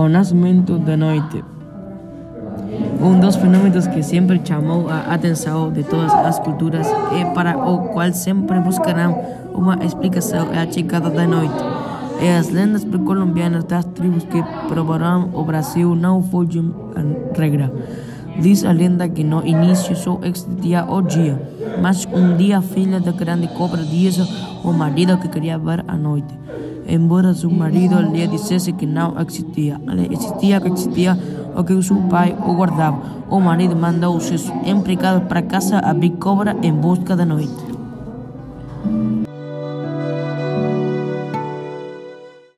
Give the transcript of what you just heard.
O nascimento da noite. Um dos fenômenos que sempre chamou a atenção de todas as culturas e para o qual sempre buscarão uma explicação é a chegada da noite. E as lendas pré-colombianas das tribos que provaram o Brasil não fogem à regra. Diz a lenda que no início só existia o dia, mas um dia a filha da grande cobra disse ao marido que queria ver a noite. Embora seu marido lhe dissesse que não existia, existia que existia o que seu pai o guardava. O marido mandou seus empregados para casa abrir cobra em busca da noite.